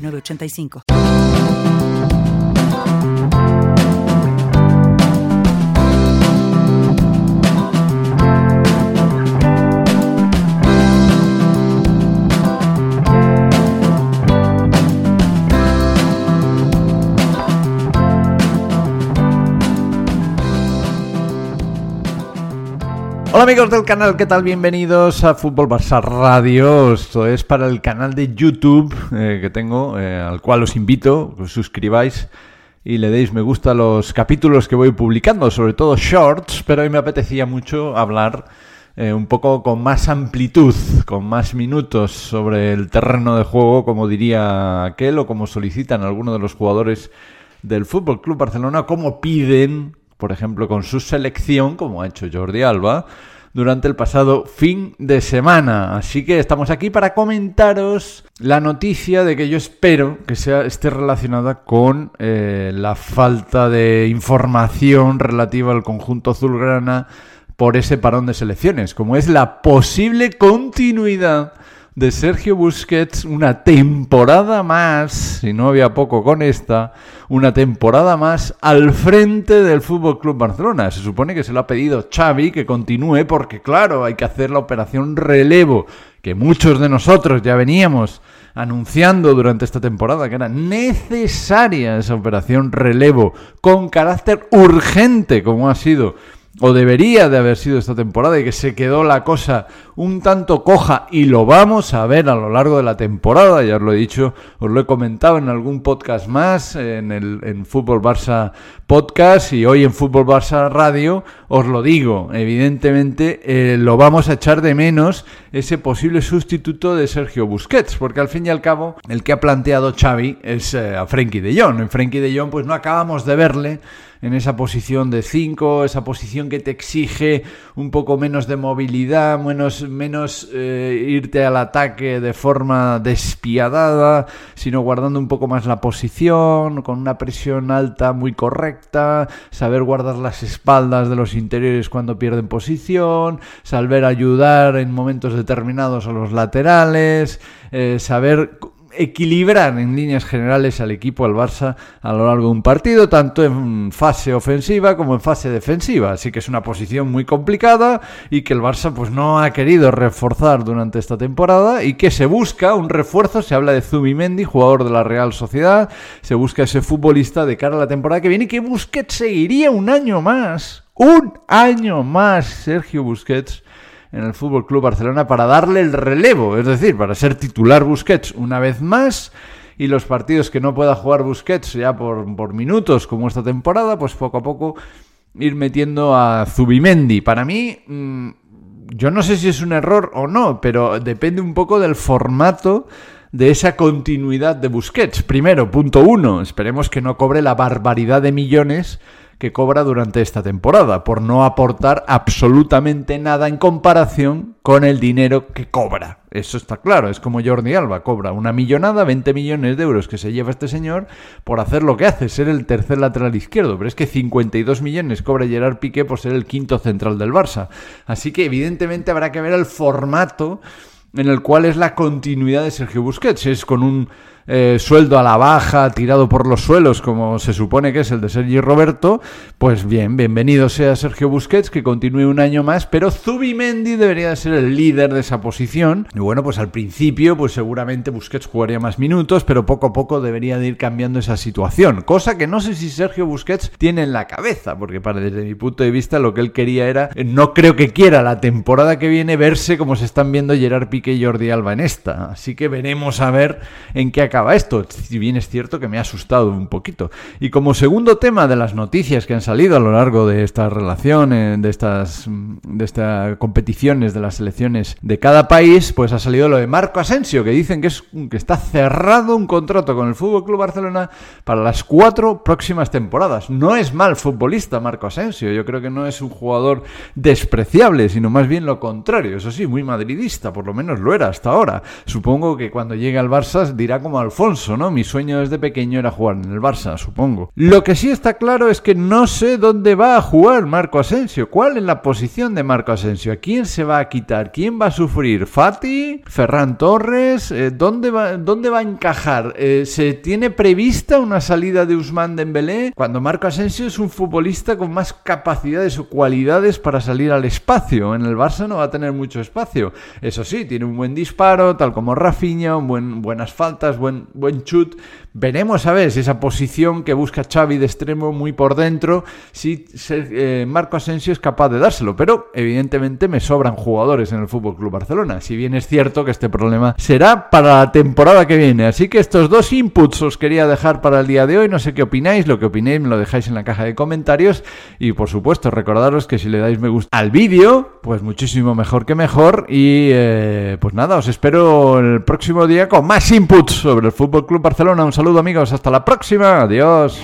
985. Hola amigos del canal, ¿qué tal? Bienvenidos a Fútbol Barça Radio. Esto es para el canal de YouTube eh, que tengo, eh, al cual os invito, que os suscribáis y le deis me gusta a los capítulos que voy publicando, sobre todo shorts, pero hoy me apetecía mucho hablar eh, un poco con más amplitud, con más minutos sobre el terreno de juego, como diría aquel, o como solicitan algunos de los jugadores del Fútbol Club Barcelona, como piden por ejemplo, con su selección, como ha hecho Jordi Alba, durante el pasado fin de semana. Así que estamos aquí para comentaros la noticia de que yo espero que sea, esté relacionada con eh, la falta de información relativa al conjunto azulgrana por ese parón de selecciones, como es la posible continuidad de Sergio Busquets una temporada más, si no había poco con esta, una temporada más al frente del Fútbol Club Barcelona. Se supone que se lo ha pedido Xavi que continúe porque claro, hay que hacer la operación relevo que muchos de nosotros ya veníamos anunciando durante esta temporada que era necesaria esa operación relevo con carácter urgente como ha sido o debería de haber sido esta temporada y que se quedó la cosa un tanto coja y lo vamos a ver a lo largo de la temporada, ya os lo he dicho, os lo he comentado en algún podcast más, en el Fútbol Barça Podcast y hoy en Fútbol Barça Radio, os lo digo, evidentemente eh, lo vamos a echar de menos ese posible sustituto de Sergio Busquets, porque al fin y al cabo el que ha planteado Xavi es eh, a Frenkie de Jong, en Frenkie de Jong pues no acabamos de verle en esa posición de 5, esa posición que te exige un poco menos de movilidad, menos, menos eh, irte al ataque de forma despiadada, sino guardando un poco más la posición, con una presión alta muy correcta, saber guardar las espaldas de los interiores cuando pierden posición, saber ayudar en momentos determinados a los laterales, eh, saber equilibrar en líneas generales al equipo, al Barça, a lo largo de un partido, tanto en fase ofensiva como en fase defensiva. Así que es una posición muy complicada y que el Barça pues no ha querido reforzar durante esta temporada y que se busca un refuerzo, se habla de Zubimendi, jugador de la Real Sociedad, se busca ese futbolista de cara a la temporada que viene y que Busquets seguiría un año más, un año más Sergio Busquets en el Fútbol Club Barcelona para darle el relevo, es decir, para ser titular Busquets una vez más y los partidos que no pueda jugar Busquets ya por, por minutos como esta temporada, pues poco a poco ir metiendo a Zubimendi. Para mí, mm, yo no sé si es un error o no, pero depende un poco del formato de esa continuidad de Busquets. Primero, punto uno, esperemos que no cobre la barbaridad de millones que cobra durante esta temporada, por no aportar absolutamente nada en comparación con el dinero que cobra. Eso está claro, es como Jordi Alba, cobra una millonada, 20 millones de euros que se lleva este señor por hacer lo que hace, ser el tercer lateral izquierdo, pero es que 52 millones cobra Gerard Piqué por ser el quinto central del Barça. Así que evidentemente habrá que ver el formato en el cual es la continuidad de Sergio Busquets, es con un eh, sueldo a la baja, tirado por los suelos, como se supone que es el de Sergio Roberto, pues bien, bienvenido sea Sergio Busquets, que continúe un año más, pero Zubimendi debería de ser el líder de esa posición. Y bueno, pues al principio, pues seguramente Busquets jugaría más minutos, pero poco a poco debería de ir cambiando esa situación, cosa que no sé si Sergio Busquets tiene en la cabeza, porque para desde mi punto de vista lo que él quería era, eh, no creo que quiera la temporada que viene verse como se están viendo Gerard Piqué y Jordi Alba en esta, así que veremos a ver en qué acaba esto, si bien es cierto que me ha asustado un poquito. Y como segundo tema de las noticias que han salido a lo largo de esta relación, de estas, de estas competiciones de las selecciones de cada país, pues ha salido lo de Marco Asensio, que dicen que, es, que está cerrado un contrato con el Fútbol Club Barcelona para las cuatro próximas temporadas. No es mal futbolista Marco Asensio, yo creo que no es un jugador despreciable, sino más bien lo contrario. Eso sí, muy madridista, por lo menos lo era hasta ahora. Supongo que cuando llegue al Barça dirá como Alfonso, ¿no? Mi sueño desde pequeño era jugar en el Barça, supongo. Lo que sí está claro es que no sé dónde va a jugar Marco Asensio. ¿Cuál es la posición de Marco Asensio? ¿A quién se va a quitar? ¿Quién va a sufrir? ¿Fati? ¿Ferran Torres? Eh, ¿dónde, va, ¿Dónde va a encajar? Eh, ¿Se tiene prevista una salida de Usman Dembélé? Cuando Marco Asensio es un futbolista con más capacidades o cualidades para salir al espacio. En el Barça no va a tener mucho espacio. Eso sí, tiene un buen disparo, tal como Rafinha, buen, buenas faltas, buen, buen chut. Veremos a ver si esa posición que busca Xavi de extremo muy por dentro, si eh, Marco Asensio es capaz de dárselo. Pero evidentemente me sobran jugadores en el Fútbol Club Barcelona. Si bien es cierto que este problema será para la temporada que viene. Así que estos dos inputs os quería dejar para el día de hoy. No sé qué opináis. Lo que opinéis me lo dejáis en la caja de comentarios. Y por supuesto, recordaros que si le dais me gusta al vídeo, pues muchísimo mejor que mejor. Y eh, pues nada, os espero el próximo día con más inputs sobre el Fútbol Club Barcelona. Un saludo amigos, hasta la próxima, adiós.